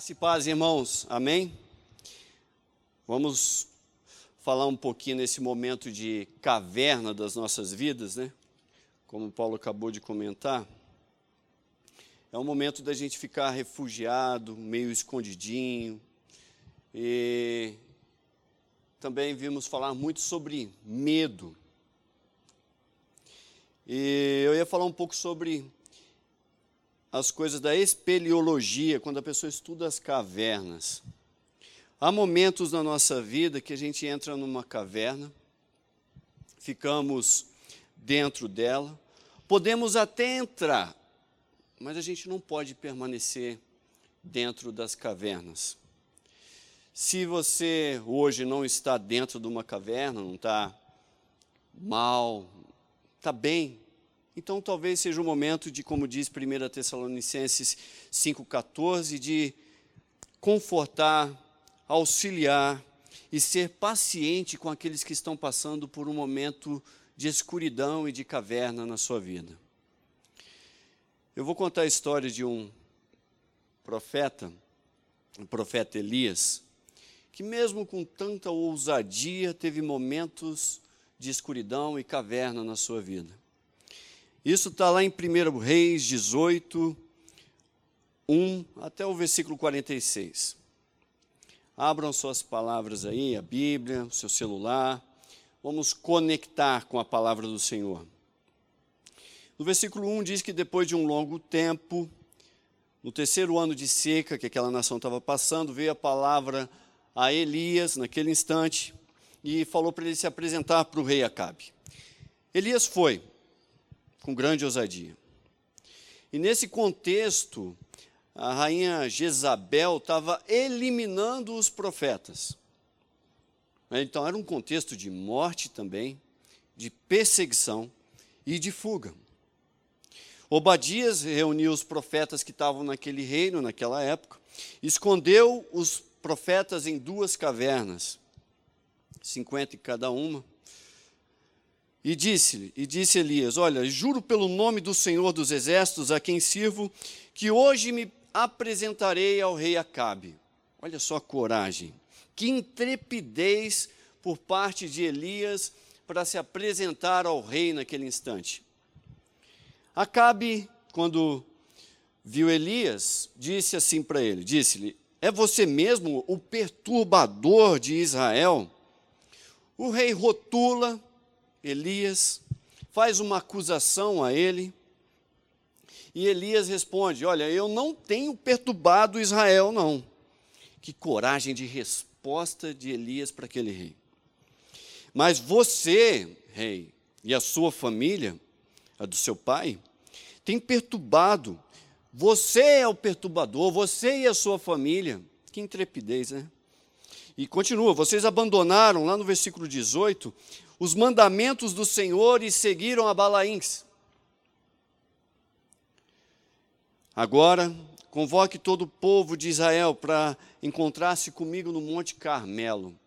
Graça e paz, irmãos. Amém? Vamos falar um pouquinho nesse momento de caverna das nossas vidas, né? Como Paulo acabou de comentar. É um momento da gente ficar refugiado, meio escondidinho. E também vimos falar muito sobre medo. E eu ia falar um pouco sobre as coisas da espeleologia, quando a pessoa estuda as cavernas. Há momentos na nossa vida que a gente entra numa caverna, ficamos dentro dela, podemos até entrar, mas a gente não pode permanecer dentro das cavernas. Se você hoje não está dentro de uma caverna, não está mal, está bem, então talvez seja o momento de, como diz 1 Tessalonicenses 5,14, de confortar, auxiliar e ser paciente com aqueles que estão passando por um momento de escuridão e de caverna na sua vida. Eu vou contar a história de um profeta, o profeta Elias, que mesmo com tanta ousadia teve momentos de escuridão e caverna na sua vida. Isso está lá em 1 Reis 18, 1 até o versículo 46. Abram suas palavras aí, a Bíblia, o seu celular. Vamos conectar com a palavra do Senhor. No versículo 1 diz que depois de um longo tempo, no terceiro ano de seca que aquela nação estava passando, veio a palavra a Elias naquele instante e falou para ele se apresentar para o rei Acabe. Elias foi, com grande ousadia. E nesse contexto, a rainha Jezabel estava eliminando os profetas. Então era um contexto de morte também, de perseguição e de fuga. Obadias reuniu os profetas que estavam naquele reino, naquela época, escondeu os profetas em duas cavernas, cinquenta em cada uma, e disse-lhe, e disse Elias: Olha, juro pelo nome do Senhor dos Exércitos, a quem sirvo, que hoje me apresentarei ao rei Acabe. Olha só a coragem, que intrepidez por parte de Elias para se apresentar ao rei naquele instante. Acabe, quando viu Elias, disse assim para ele: Disse-lhe, é você mesmo o perturbador de Israel? O rei rotula Elias, faz uma acusação a ele. E Elias responde: Olha, eu não tenho perturbado Israel, não. Que coragem de resposta de Elias para aquele rei. Mas você, rei, e a sua família, a do seu pai, tem perturbado. Você é o perturbador, você e a sua família. Que intrepidez, né? E continua: vocês abandonaram, lá no versículo 18, os mandamentos do Senhor e seguiram a Balaíns. Agora, convoque todo o povo de Israel para encontrar-se comigo no Monte Carmelo.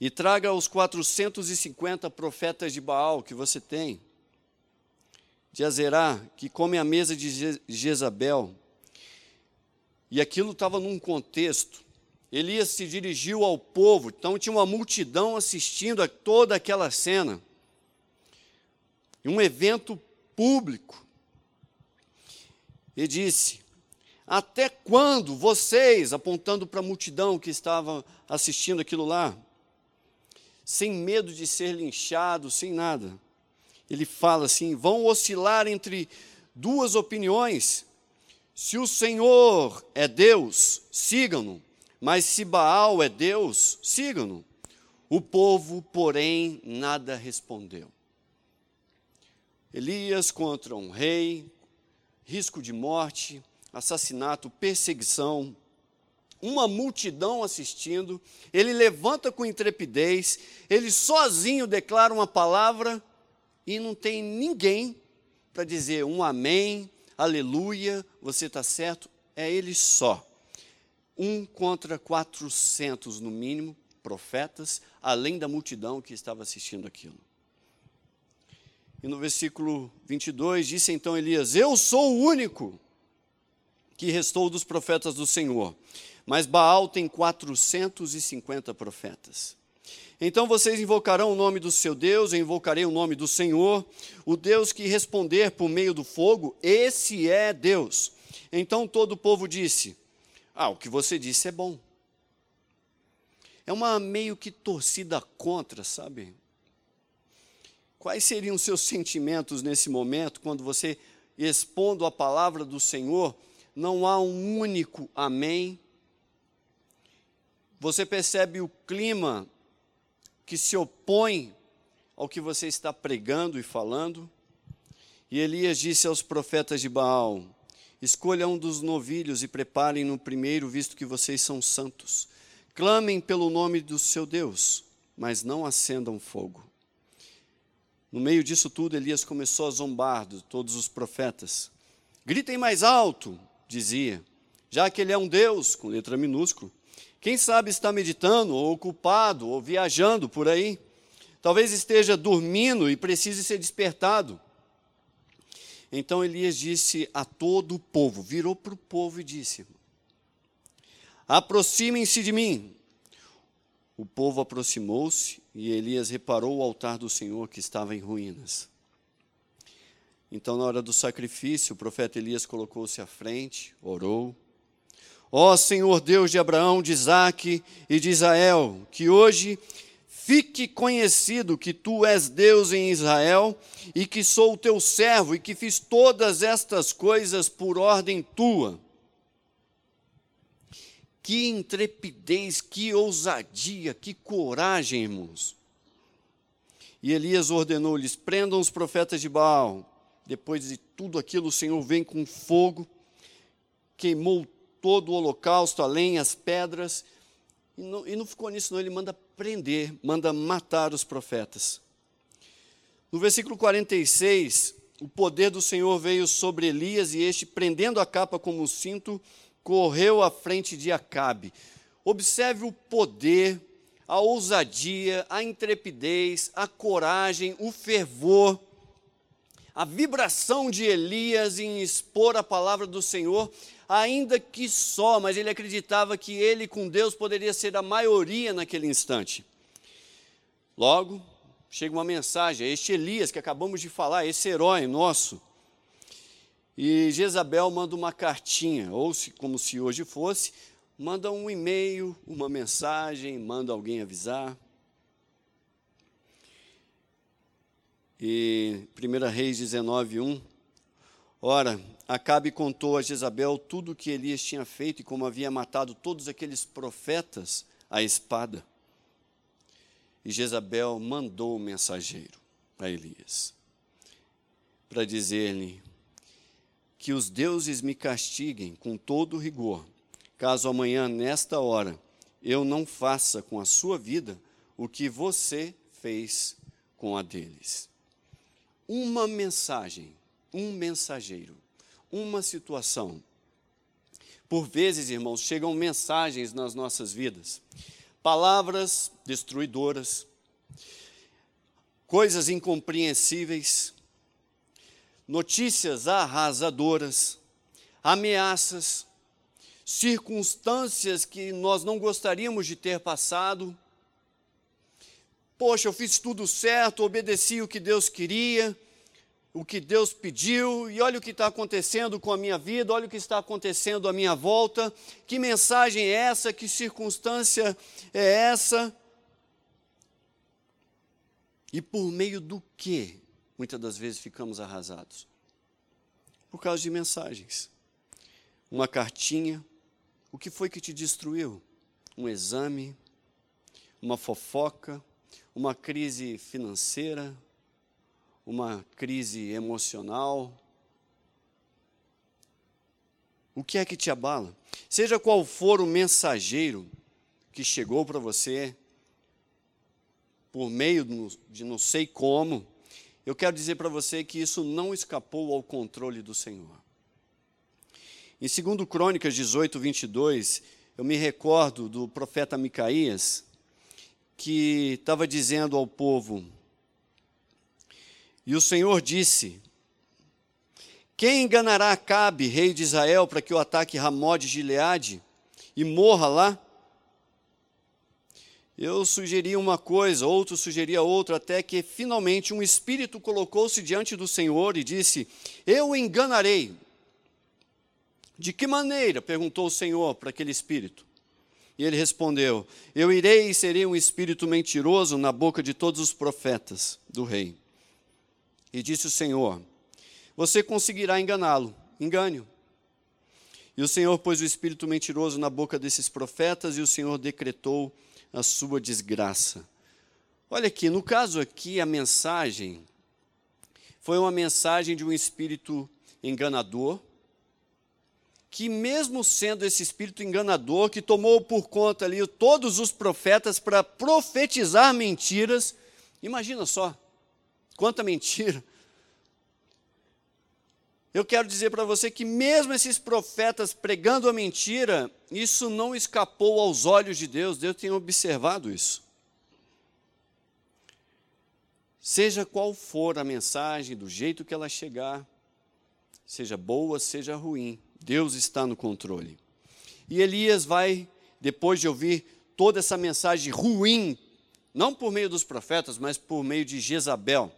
E traga os 450 profetas de Baal que você tem, de Azerá, que come a mesa de Jezabel. E aquilo estava num contexto Elias se dirigiu ao povo, então tinha uma multidão assistindo a toda aquela cena. Um evento público. E disse: Até quando vocês, apontando para a multidão que estava assistindo aquilo lá, sem medo de ser linchados, sem nada, ele fala assim: vão oscilar entre duas opiniões. Se o Senhor é Deus, sigam-no. Mas se Baal é Deus, sigam-no. O povo, porém, nada respondeu. Elias contra um rei, risco de morte, assassinato, perseguição, uma multidão assistindo, ele levanta com intrepidez, ele sozinho declara uma palavra e não tem ninguém para dizer um amém, aleluia, você está certo, é ele só um contra quatrocentos no mínimo, profetas, além da multidão que estava assistindo aquilo. E no versículo 22 disse então Elias: Eu sou o único que restou dos profetas do Senhor. Mas Baal tem 450 profetas. Então vocês invocarão o nome do seu Deus, eu invocarei o nome do Senhor, o Deus que responder por meio do fogo, esse é Deus. Então todo o povo disse: Ah, o que você disse é bom. É uma meio que torcida contra, sabe? Quais seriam os seus sentimentos nesse momento, quando você, expondo a palavra do Senhor, não há um único amém? Você percebe o clima que se opõe ao que você está pregando e falando. E Elias disse aos profetas de Baal: Escolha um dos novilhos e preparem no primeiro, visto que vocês são santos. Clamem pelo nome do seu Deus, mas não acendam fogo. No meio disso tudo, Elias começou a zombar de todos os profetas. Gritem mais alto, dizia, já que ele é um Deus, com letra minúscula. Quem sabe está meditando, ou ocupado, ou viajando por aí. Talvez esteja dormindo e precise ser despertado. Então Elias disse a todo o povo, virou para o povo e disse: Aproximem-se de mim. O povo aproximou-se e Elias reparou o altar do Senhor que estava em ruínas. Então, na hora do sacrifício, o profeta Elias colocou-se à frente, orou Ó Senhor Deus de Abraão, de Isaque e de Israel, que hoje fique conhecido que tu és Deus em Israel e que sou o teu servo e que fiz todas estas coisas por ordem tua. Que intrepidez, que ousadia, que coragem, irmãos. E Elias ordenou-lhes: prendam os profetas de Baal. Depois de tudo aquilo, o Senhor vem com fogo, queimou todo o holocausto, além as pedras. E não, e não ficou nisso, não. Ele manda prender, manda matar os profetas. No versículo 46, o poder do Senhor veio sobre Elias e este, prendendo a capa como um cinto, correu à frente de Acabe. Observe o poder, a ousadia, a intrepidez, a coragem, o fervor, a vibração de Elias em expor a palavra do Senhor ainda que só, mas ele acreditava que ele com Deus poderia ser a maioria naquele instante. Logo, chega uma mensagem, este Elias que acabamos de falar, esse herói nosso. E Jezabel manda uma cartinha, ou se, como se hoje fosse, manda um e-mail, uma mensagem, manda alguém avisar. E 1 Reis 19, 1. Ora, Acabe contou a Jezabel tudo o que Elias tinha feito e como havia matado todos aqueles profetas à espada. E Jezabel mandou o um mensageiro a Elias para dizer-lhe que os deuses me castiguem com todo rigor, caso amanhã, nesta hora, eu não faça com a sua vida o que você fez com a deles. Uma mensagem, um mensageiro uma situação. Por vezes, irmãos, chegam mensagens nas nossas vidas, palavras destruidoras, coisas incompreensíveis, notícias arrasadoras, ameaças, circunstâncias que nós não gostaríamos de ter passado. Poxa, eu fiz tudo certo, obedeci o que Deus queria, o que Deus pediu e olha o que está acontecendo com a minha vida, olha o que está acontecendo à minha volta. Que mensagem é essa? Que circunstância é essa? E por meio do que muitas das vezes ficamos arrasados? Por causa de mensagens. Uma cartinha. O que foi que te destruiu? Um exame, uma fofoca, uma crise financeira, uma crise emocional? O que é que te abala? Seja qual for o mensageiro que chegou para você, por meio de não sei como, eu quero dizer para você que isso não escapou ao controle do Senhor. Em 2 Crônicas 18, 22, eu me recordo do profeta Micaías, que estava dizendo ao povo: e o Senhor disse: Quem enganará Acabe, rei de Israel, para que o ataque Ramó de Gileade e morra lá? Eu sugeri uma coisa, outro sugeria outra, até que finalmente um espírito colocou-se diante do Senhor e disse: Eu enganarei. De que maneira? perguntou o Senhor para aquele espírito. E ele respondeu: Eu irei e serei um espírito mentiroso na boca de todos os profetas do rei. E disse o Senhor: Você conseguirá enganá-lo, engane-o. E o Senhor pôs o espírito mentiroso na boca desses profetas, e o Senhor decretou a sua desgraça. Olha aqui, no caso aqui, a mensagem foi uma mensagem de um espírito enganador, que mesmo sendo esse espírito enganador, que tomou por conta ali todos os profetas para profetizar mentiras, imagina só, quanta mentira. Eu quero dizer para você que, mesmo esses profetas pregando a mentira, isso não escapou aos olhos de Deus, Deus tem observado isso. Seja qual for a mensagem, do jeito que ela chegar, seja boa, seja ruim, Deus está no controle. E Elias vai, depois de ouvir toda essa mensagem ruim, não por meio dos profetas, mas por meio de Jezabel,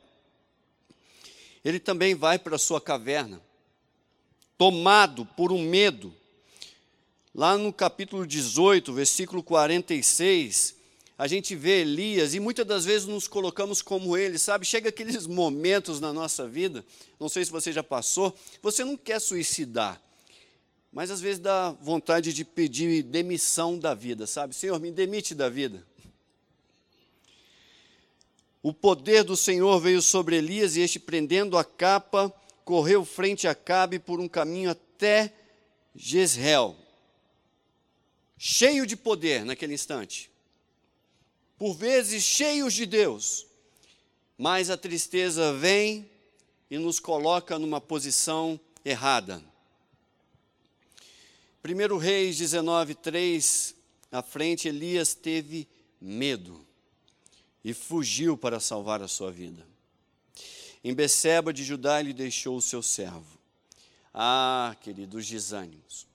ele também vai para a sua caverna, tomado por um medo. Lá no capítulo 18, versículo 46, a gente vê Elias e muitas das vezes nos colocamos como ele, sabe? Chega aqueles momentos na nossa vida, não sei se você já passou, você não quer suicidar, mas às vezes dá vontade de pedir demissão da vida, sabe? Senhor, me demite da vida. O poder do Senhor veio sobre Elias e este, prendendo a capa, correu frente a Cabe por um caminho até Jezreel. Cheio de poder naquele instante. Por vezes cheios de Deus. Mas a tristeza vem e nos coloca numa posição errada. 1 Reis 19, 3, à frente, Elias teve medo e fugiu para salvar a sua vida. Em Beceba de Judá ele deixou o seu servo. Ah, queridos desânimos.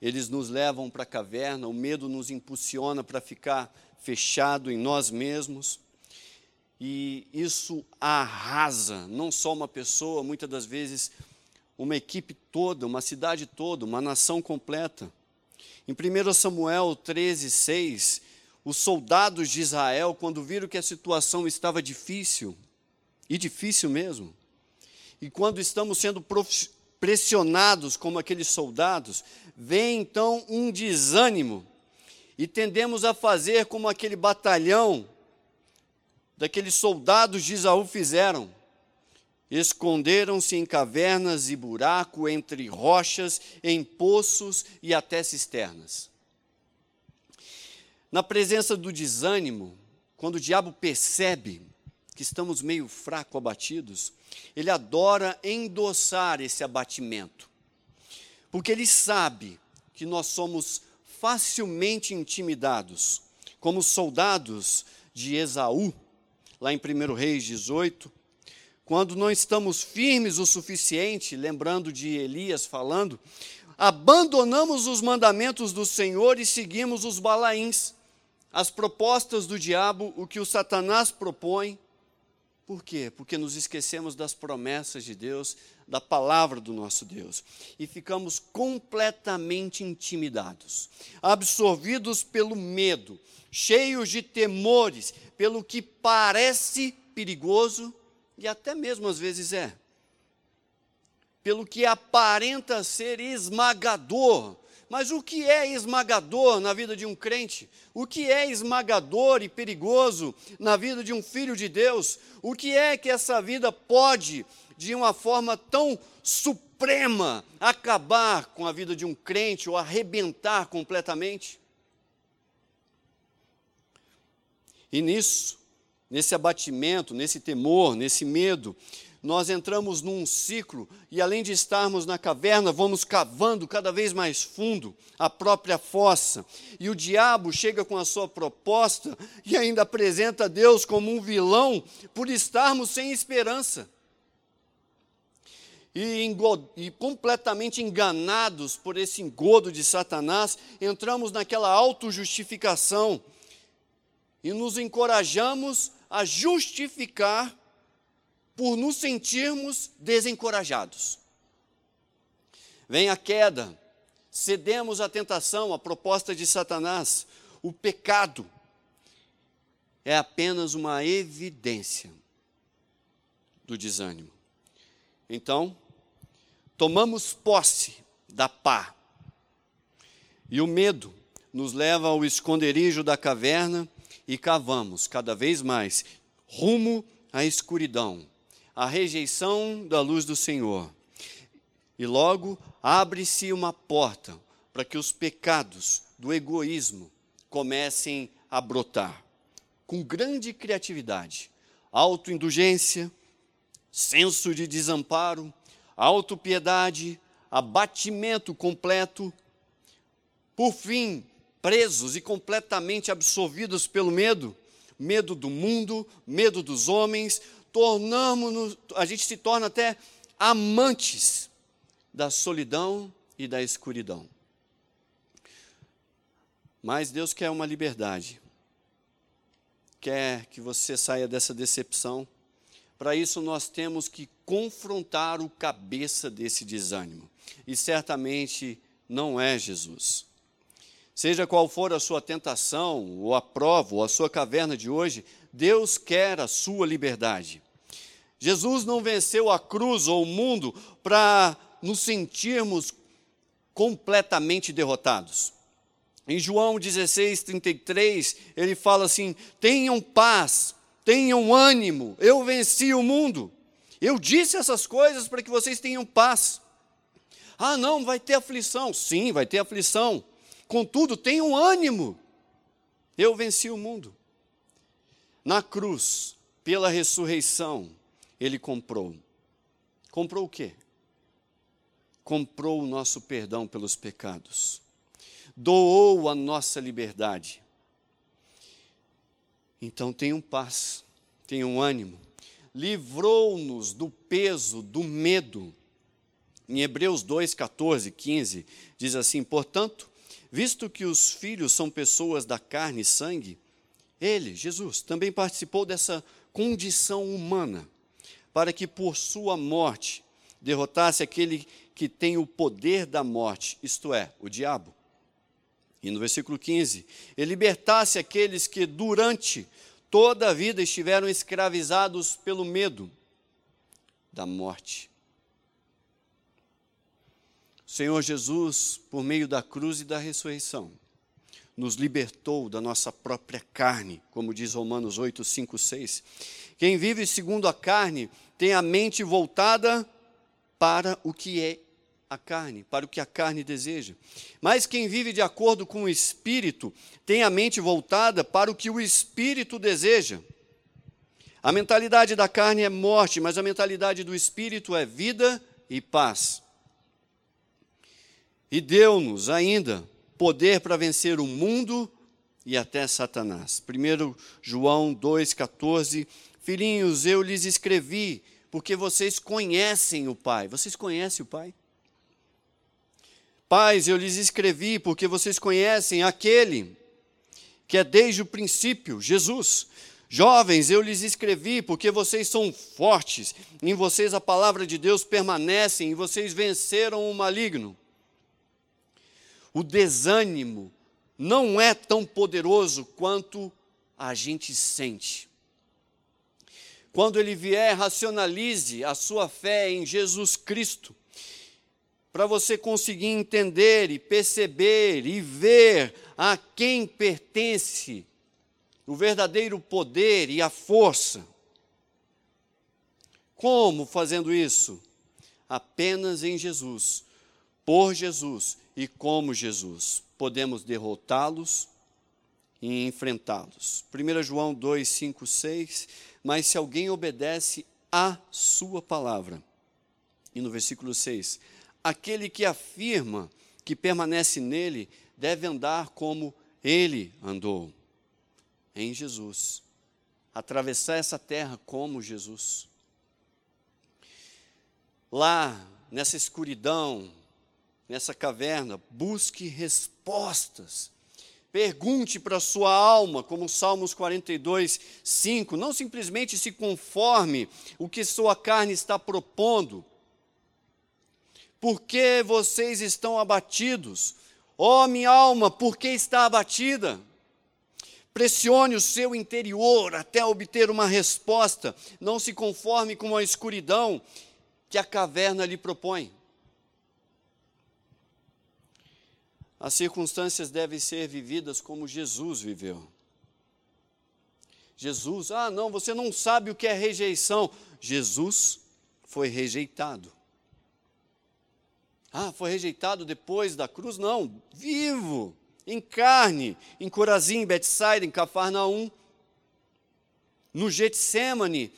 Eles nos levam para a caverna, o medo nos impulsiona para ficar fechado em nós mesmos. E isso arrasa não só uma pessoa, muitas das vezes uma equipe toda, uma cidade toda, uma nação completa. Em 1 Samuel 13, 6, os soldados de Israel, quando viram que a situação estava difícil, e difícil mesmo. E quando estamos sendo pressionados como aqueles soldados, vem então um desânimo e tendemos a fazer como aquele batalhão daqueles soldados de Isaú fizeram. Esconderam-se em cavernas e buraco, entre rochas, em poços e até cisternas. Na presença do desânimo, quando o diabo percebe que estamos meio fraco, abatidos, ele adora endossar esse abatimento. Porque ele sabe que nós somos facilmente intimidados, como soldados de Esaú, lá em 1 Reis 18, quando não estamos firmes o suficiente, lembrando de Elias falando, abandonamos os mandamentos do Senhor e seguimos os balaíns, as propostas do diabo, o que o Satanás propõe, por quê? Porque nos esquecemos das promessas de Deus, da palavra do nosso Deus, e ficamos completamente intimidados, absorvidos pelo medo, cheios de temores, pelo que parece perigoso e até mesmo às vezes é, pelo que aparenta ser esmagador, mas o que é esmagador na vida de um crente? O que é esmagador e perigoso na vida de um filho de Deus? O que é que essa vida pode, de uma forma tão suprema, acabar com a vida de um crente ou arrebentar completamente? E nisso, nesse abatimento, nesse temor, nesse medo, nós entramos num ciclo e, além de estarmos na caverna, vamos cavando cada vez mais fundo a própria fossa. E o diabo chega com a sua proposta e ainda apresenta Deus como um vilão por estarmos sem esperança. e, e, completamente enganados por esse engodo de Satanás, entramos naquela autojustificação e nos encorajamos a justificar por nos sentirmos desencorajados. Vem a queda, cedemos à tentação, à proposta de Satanás, o pecado é apenas uma evidência do desânimo. Então, tomamos posse da pá. E o medo nos leva ao esconderijo da caverna e cavamos cada vez mais rumo à escuridão, à rejeição da luz do Senhor. E logo abre-se uma porta para que os pecados do egoísmo comecem a brotar com grande criatividade, autoindulgência, senso de desamparo, autopiedade, abatimento completo, por fim, presos e completamente absorvidos pelo medo, medo do mundo, medo dos homens, tornamos a gente se torna até amantes da solidão e da escuridão. Mas Deus quer uma liberdade. Quer que você saia dessa decepção para isso, nós temos que confrontar o cabeça desse desânimo. E certamente não é Jesus. Seja qual for a sua tentação, ou a prova, ou a sua caverna de hoje, Deus quer a sua liberdade. Jesus não venceu a cruz ou o mundo para nos sentirmos completamente derrotados. Em João 16, 33, ele fala assim: tenham paz, tenham ânimo, eu venci o mundo. Eu disse essas coisas para que vocês tenham paz. Ah, não, vai ter aflição. Sim, vai ter aflição. Contudo, tenham ânimo. Eu venci o mundo. Na cruz, pela ressurreição, ele comprou. Comprou o quê? Comprou o nosso perdão pelos pecados. Doou a nossa liberdade. Então tenham paz, tenham ânimo. Livrou-nos do peso do medo. Em Hebreus 2, 14, 15, diz assim: Portanto, visto que os filhos são pessoas da carne e sangue, ele, Jesus, também participou dessa condição humana, para que por sua morte derrotasse aquele que tem o poder da morte, isto é, o diabo e no versículo 15, ele libertasse aqueles que durante toda a vida estiveram escravizados pelo medo da morte. O Senhor Jesus, por meio da cruz e da ressurreição, nos libertou da nossa própria carne, como diz Romanos 8, 5, 6. Quem vive segundo a carne tem a mente voltada para o que é a carne, para o que a carne deseja. Mas quem vive de acordo com o espírito tem a mente voltada para o que o espírito deseja. A mentalidade da carne é morte, mas a mentalidade do espírito é vida e paz. E deu-nos ainda poder para vencer o mundo e até Satanás. 1 João 2,14: Filhinhos, eu lhes escrevi, porque vocês conhecem o Pai. Vocês conhecem o Pai? Pais, eu lhes escrevi porque vocês conhecem aquele que é desde o princípio, Jesus. Jovens, eu lhes escrevi porque vocês são fortes, em vocês a palavra de Deus permanece, e vocês venceram o maligno. O desânimo não é tão poderoso quanto a gente sente. Quando ele vier, racionalize a sua fé em Jesus Cristo para você conseguir entender e perceber e ver a quem pertence o verdadeiro poder e a força. Como fazendo isso? Apenas em Jesus, por Jesus e como Jesus. Podemos derrotá-los e enfrentá-los. 1 João 2, 5, 6. Mas se alguém obedece à sua palavra. E no versículo 6 aquele que afirma que permanece nele deve andar como ele andou, em Jesus. Atravessar essa terra como Jesus. lá nessa escuridão, nessa caverna, busque respostas. Pergunte para sua alma, como Salmos 42, 5. Não simplesmente se conforme o que sua carne está propondo. Por que vocês estão abatidos? Ó oh, minha alma, por que está abatida? Pressione o seu interior até obter uma resposta. Não se conforme com a escuridão que a caverna lhe propõe. As circunstâncias devem ser vividas como Jesus viveu. Jesus, ah, não, você não sabe o que é rejeição. Jesus foi rejeitado. Ah, foi rejeitado depois da cruz? Não, vivo, em carne, em Corazim, em Betsaida, em Cafarnaum, no Getsemane,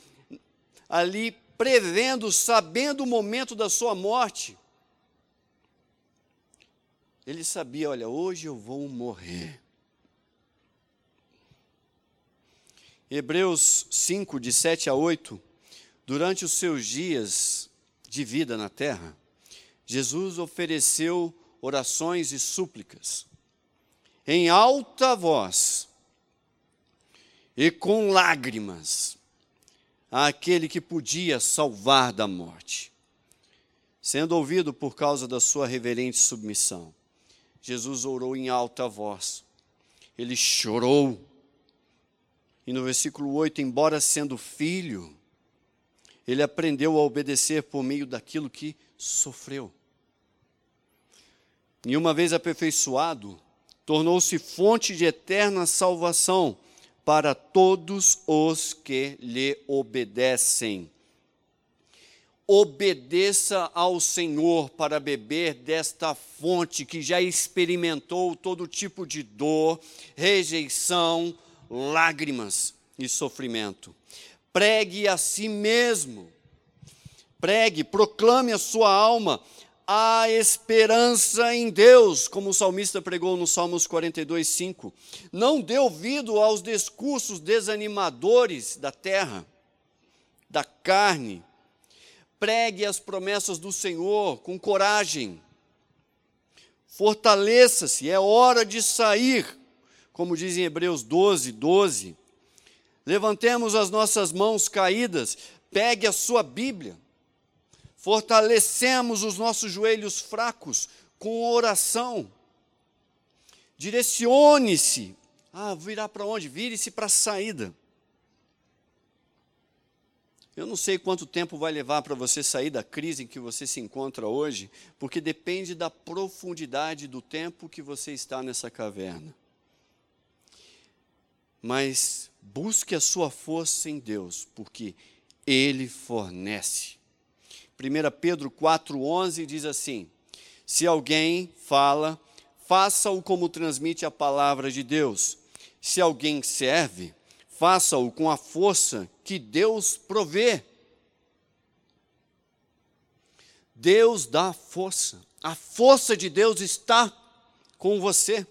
ali prevendo, sabendo o momento da sua morte. Ele sabia, olha, hoje eu vou morrer. Hebreus 5, de 7 a 8, durante os seus dias de vida na terra, Jesus ofereceu orações e súplicas em alta voz e com lágrimas àquele que podia salvar da morte. Sendo ouvido por causa da sua reverente submissão, Jesus orou em alta voz. Ele chorou. E no versículo 8, embora sendo filho, ele aprendeu a obedecer por meio daquilo que sofreu. E uma vez aperfeiçoado, tornou-se fonte de eterna salvação para todos os que lhe obedecem obedeça ao Senhor para beber desta fonte que já experimentou todo tipo de dor, rejeição, lágrimas e sofrimento. Pregue a si mesmo, pregue, proclame a sua alma a esperança em Deus, como o salmista pregou no Salmos 42, 5. Não dê ouvido aos discursos desanimadores da terra, da carne, pregue as promessas do Senhor com coragem. Fortaleça-se, é hora de sair, como diz em Hebreus 12, 12. Levantemos as nossas mãos caídas, pegue a sua Bíblia. Fortalecemos os nossos joelhos fracos com oração. Direcione-se. Ah, virar para onde? Vire-se para a saída. Eu não sei quanto tempo vai levar para você sair da crise em que você se encontra hoje, porque depende da profundidade do tempo que você está nessa caverna. Mas busque a sua força em Deus, porque Ele fornece. 1 Pedro 4,11 diz assim: Se alguém fala, faça-o como transmite a palavra de Deus. Se alguém serve, faça-o com a força que Deus provê. Deus dá força. A força de Deus está com você.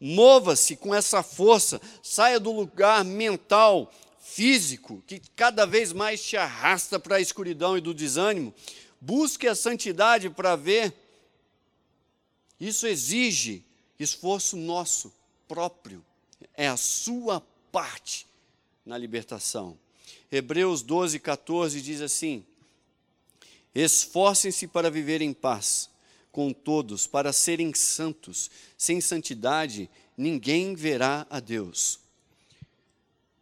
Mova-se com essa força. Saia do lugar mental, físico, que cada vez mais te arrasta para a escuridão e do desânimo. Busque a santidade para ver. Isso exige esforço nosso próprio. É a sua parte na libertação. Hebreus 12, 14 diz assim: Esforcem-se para viver em paz com todos, para serem santos. Sem santidade, ninguém verá a Deus.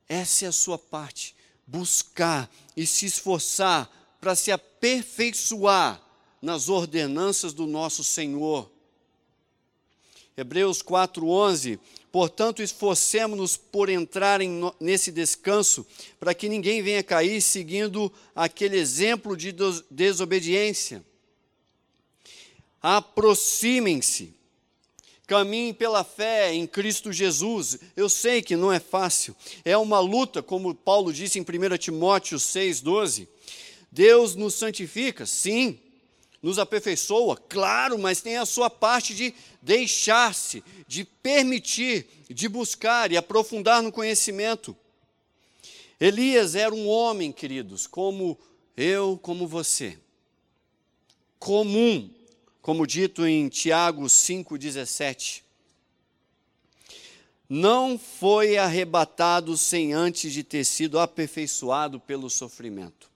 Essa é a sua parte. Buscar e se esforçar para se aperfeiçoar nas ordenanças do nosso Senhor. Hebreus 4:11 Portanto, esforcemos-nos por entrar em, nesse descanso, para que ninguém venha cair seguindo aquele exemplo de desobediência. Aproximem-se, caminhem pela fé em Cristo Jesus. Eu sei que não é fácil, é uma luta, como Paulo disse em 1 Timóteo 6,12. Deus nos santifica, sim, nos aperfeiçoa, claro, mas tem a sua parte de deixar-se, de permitir, de buscar e aprofundar no conhecimento. Elias era um homem, queridos, como eu, como você. comum, como dito em Tiago 5,17. Não foi arrebatado sem antes de ter sido aperfeiçoado pelo sofrimento.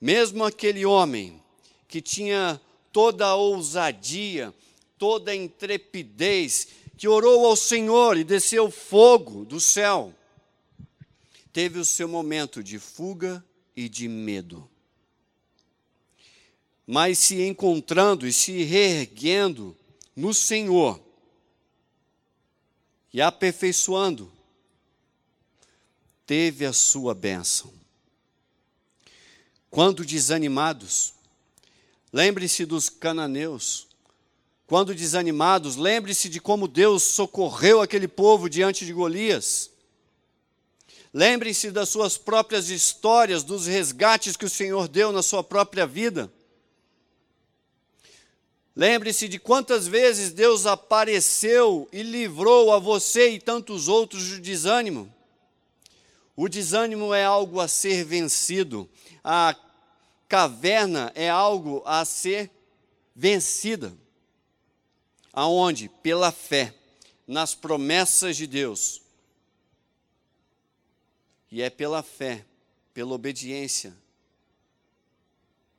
Mesmo aquele homem que tinha toda a ousadia, toda a intrepidez, que orou ao Senhor e desceu fogo do céu, teve o seu momento de fuga e de medo mas se encontrando e se reerguendo no Senhor e aperfeiçoando, teve a sua bênção. Quando desanimados, lembre-se dos cananeus. Quando desanimados, lembre-se de como Deus socorreu aquele povo diante de Golias. Lembre-se das suas próprias histórias, dos resgates que o Senhor deu na sua própria vida. Lembre-se de quantas vezes Deus apareceu e livrou a você e tantos outros do desânimo. O desânimo é algo a ser vencido, a caverna é algo a ser vencida. Aonde? Pela fé, nas promessas de Deus. E é pela fé, pela obediência,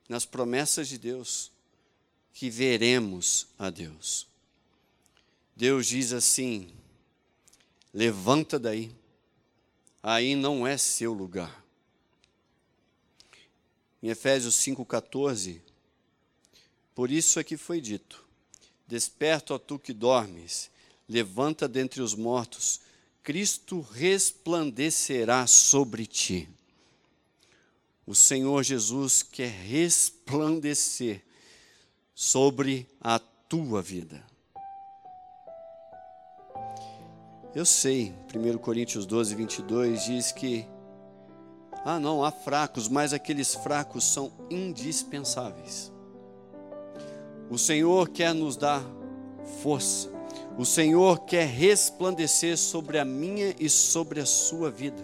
nas promessas de Deus que veremos a Deus. Deus diz assim: levanta daí, aí não é seu lugar. Em Efésios 5,14, por isso é que foi dito: Desperta, ó tu que dormes, levanta dentre os mortos, Cristo resplandecerá sobre ti. O Senhor Jesus quer resplandecer sobre a tua vida. Eu sei, 1 Coríntios 12, 22 diz que, ah, não, há fracos, mas aqueles fracos são indispensáveis. O Senhor quer nos dar força, o Senhor quer resplandecer sobre a minha e sobre a sua vida.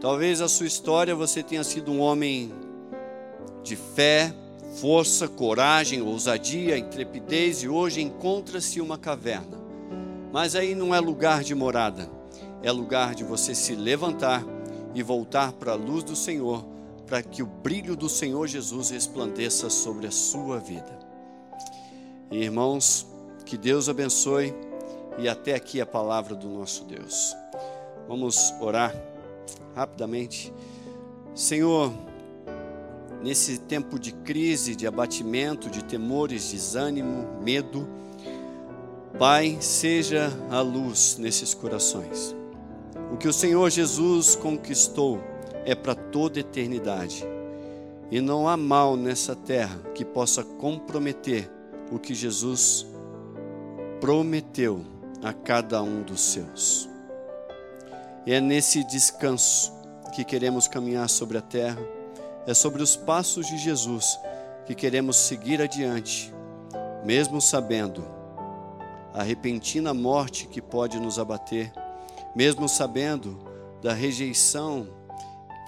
Talvez a sua história você tenha sido um homem de fé, força, coragem, ousadia, intrepidez e hoje encontra-se uma caverna. Mas aí não é lugar de morada, é lugar de você se levantar e voltar para a luz do Senhor, para que o brilho do Senhor Jesus resplandeça sobre a sua vida. Irmãos, que Deus abençoe e até aqui a palavra do nosso Deus. Vamos orar rapidamente. Senhor, nesse tempo de crise, de abatimento, de temores, desânimo, medo. Pai, seja a luz nesses corações. O que o Senhor Jesus conquistou é para toda eternidade. E não há mal nessa terra que possa comprometer o que Jesus prometeu a cada um dos seus. E é nesse descanso que queremos caminhar sobre a terra é sobre os passos de Jesus que queremos seguir adiante, mesmo sabendo a repentina morte que pode nos abater, mesmo sabendo da rejeição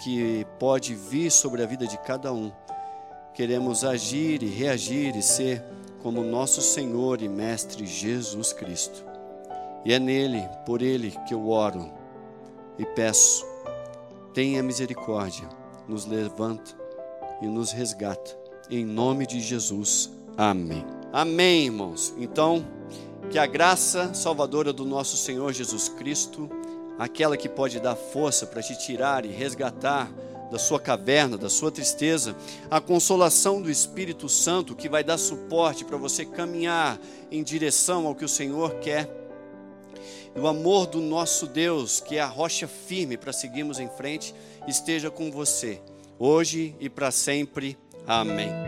que pode vir sobre a vida de cada um. Queremos agir e reagir e ser como nosso Senhor e Mestre Jesus Cristo. E é nele, por ele, que eu oro e peço: tenha misericórdia nos levanta e nos resgata. Em nome de Jesus. Amém. Amém, irmãos. Então, que a graça salvadora do nosso Senhor Jesus Cristo, aquela que pode dar força para te tirar e resgatar da sua caverna, da sua tristeza, a consolação do Espírito Santo que vai dar suporte para você caminhar em direção ao que o Senhor quer. E o amor do nosso Deus, que é a rocha firme para seguirmos em frente, esteja com você, hoje e para sempre. Amém.